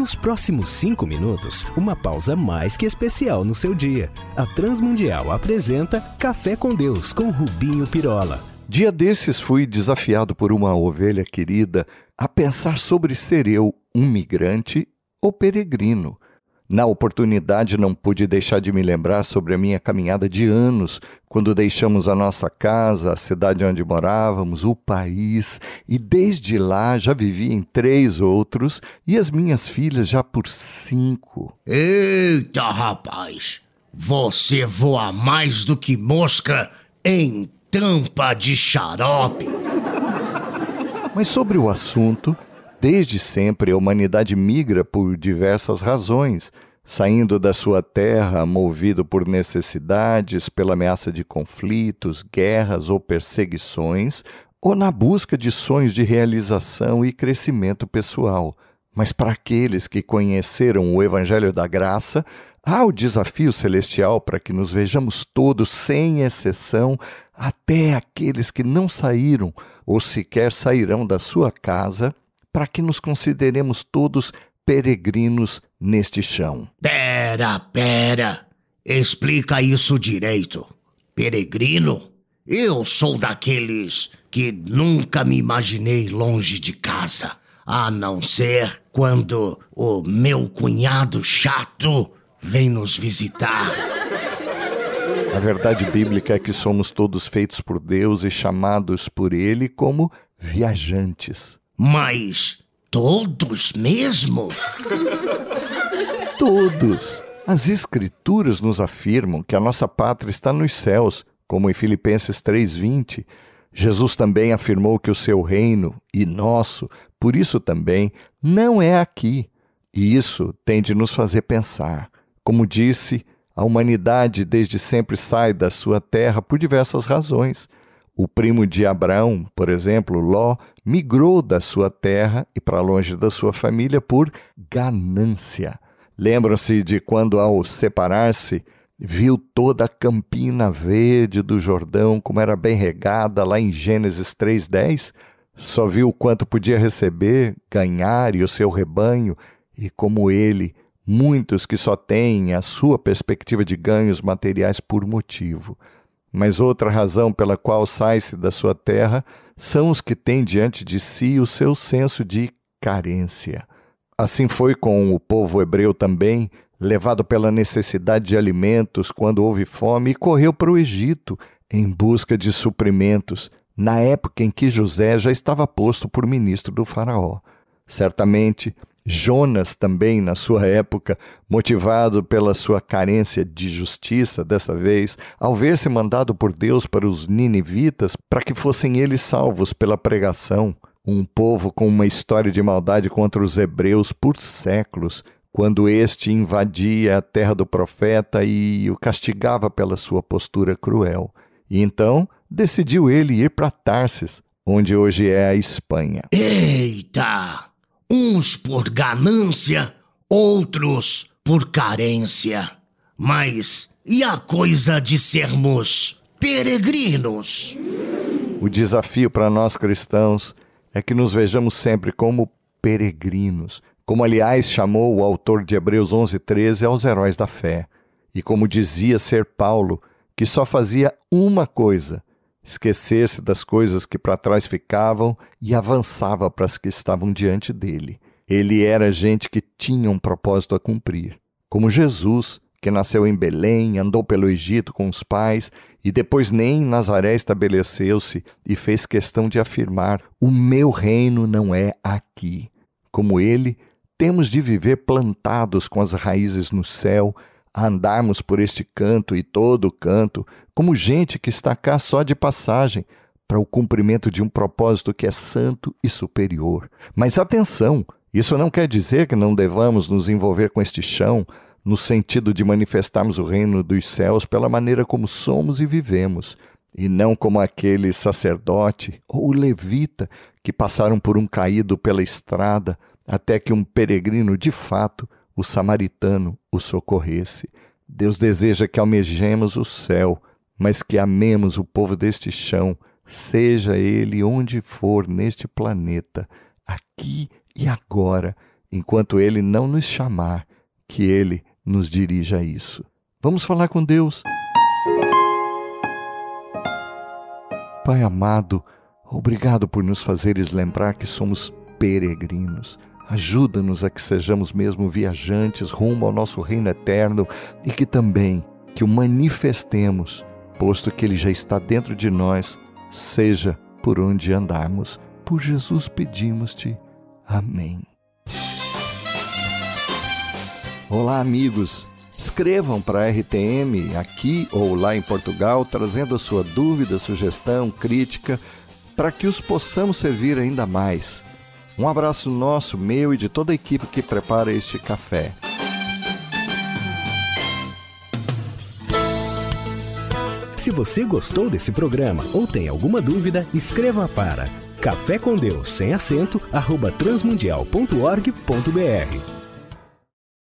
Nos próximos cinco minutos, uma pausa mais que especial no seu dia. A Transmundial apresenta Café com Deus com Rubinho Pirola. Dia desses fui desafiado por uma ovelha querida a pensar sobre ser eu um migrante ou peregrino. Na oportunidade, não pude deixar de me lembrar sobre a minha caminhada de anos, quando deixamos a nossa casa, a cidade onde morávamos, o país, e desde lá já vivi em três outros e as minhas filhas já por cinco. Eita, rapaz! Você voa mais do que mosca em tampa de xarope. Mas sobre o assunto, Desde sempre, a humanidade migra por diversas razões, saindo da sua terra movido por necessidades, pela ameaça de conflitos, guerras ou perseguições, ou na busca de sonhos de realização e crescimento pessoal. Mas para aqueles que conheceram o Evangelho da Graça, há o desafio celestial para que nos vejamos todos, sem exceção, até aqueles que não saíram ou sequer sairão da sua casa para que nos consideremos todos peregrinos neste chão. Pera, pera. Explica isso direito. Peregrino? Eu sou daqueles que nunca me imaginei longe de casa, a não ser quando o meu cunhado chato vem nos visitar. A verdade bíblica é que somos todos feitos por Deus e chamados por Ele como viajantes. Mas todos mesmo? Todos. As Escrituras nos afirmam que a nossa pátria está nos céus, como em Filipenses 3,20. Jesus também afirmou que o seu reino, e nosso, por isso também, não é aqui. E isso tem de nos fazer pensar. Como disse, a humanidade desde sempre sai da sua terra por diversas razões. O primo de Abraão, por exemplo, Ló, migrou da sua terra e para longe da sua família por ganância. Lembram-se de quando, ao separar-se, viu toda a campina verde do Jordão, como era bem regada lá em Gênesis 3,10? Só viu o quanto podia receber, ganhar e o seu rebanho, e como ele, muitos que só têm a sua perspectiva de ganhos materiais por motivo. Mas outra razão pela qual sai-se da sua terra são os que têm diante de si o seu senso de carência. Assim foi com o povo hebreu também, levado pela necessidade de alimentos quando houve fome, e correu para o Egito em busca de suprimentos, na época em que José já estava posto por ministro do Faraó. Certamente, Jonas também, na sua época, motivado pela sua carência de justiça, dessa vez, ao ver-se mandado por Deus para os ninivitas, para que fossem eles salvos pela pregação, um povo com uma história de maldade contra os hebreus por séculos, quando este invadia a terra do profeta e o castigava pela sua postura cruel. E então decidiu ele ir para Tarsis, onde hoje é a Espanha. Eita! Uns por ganância, outros por carência. Mas e a coisa de sermos peregrinos? O desafio para nós cristãos é que nos vejamos sempre como peregrinos, como aliás chamou o autor de Hebreus 11:13 aos heróis da fé, e como dizia ser Paulo, que só fazia uma coisa: esquecer-se das coisas que para trás ficavam e avançava para as que estavam diante dele. Ele era gente que tinha um propósito a cumprir. Como Jesus, que nasceu em Belém, andou pelo Egito com os pais e depois nem em Nazaré estabeleceu-se e fez questão de afirmar: O meu reino não é aqui. Como ele, temos de viver plantados com as raízes no céu, a andarmos por este canto e todo o canto, como gente que está cá só de passagem, para o cumprimento de um propósito que é santo e superior. Mas atenção, isso não quer dizer que não devamos nos envolver com este chão, no sentido de manifestarmos o reino dos céus pela maneira como somos e vivemos, e não como aquele sacerdote ou levita que passaram por um caído pela estrada até que um peregrino de fato o samaritano o socorresse. Deus deseja que almejemos o céu, mas que amemos o povo deste chão, seja ele onde for neste planeta, aqui e agora, enquanto Ele não nos chamar, que Ele nos dirija a isso. Vamos falar com Deus. Pai amado, obrigado por nos fazeres lembrar que somos peregrinos. Ajuda-nos a que sejamos mesmo viajantes rumo ao nosso reino eterno e que também que o manifestemos, posto que ele já está dentro de nós, seja por onde andarmos. Por Jesus pedimos-te. Amém. Olá, amigos. Escrevam para a RTM aqui ou lá em Portugal, trazendo a sua dúvida, sugestão, crítica, para que os possamos servir ainda mais. Um abraço nosso, meu e de toda a equipe que prepara este café. Se você gostou desse programa ou tem alguma dúvida, escreva para café com Deus sem acento arroba transmundial.org.br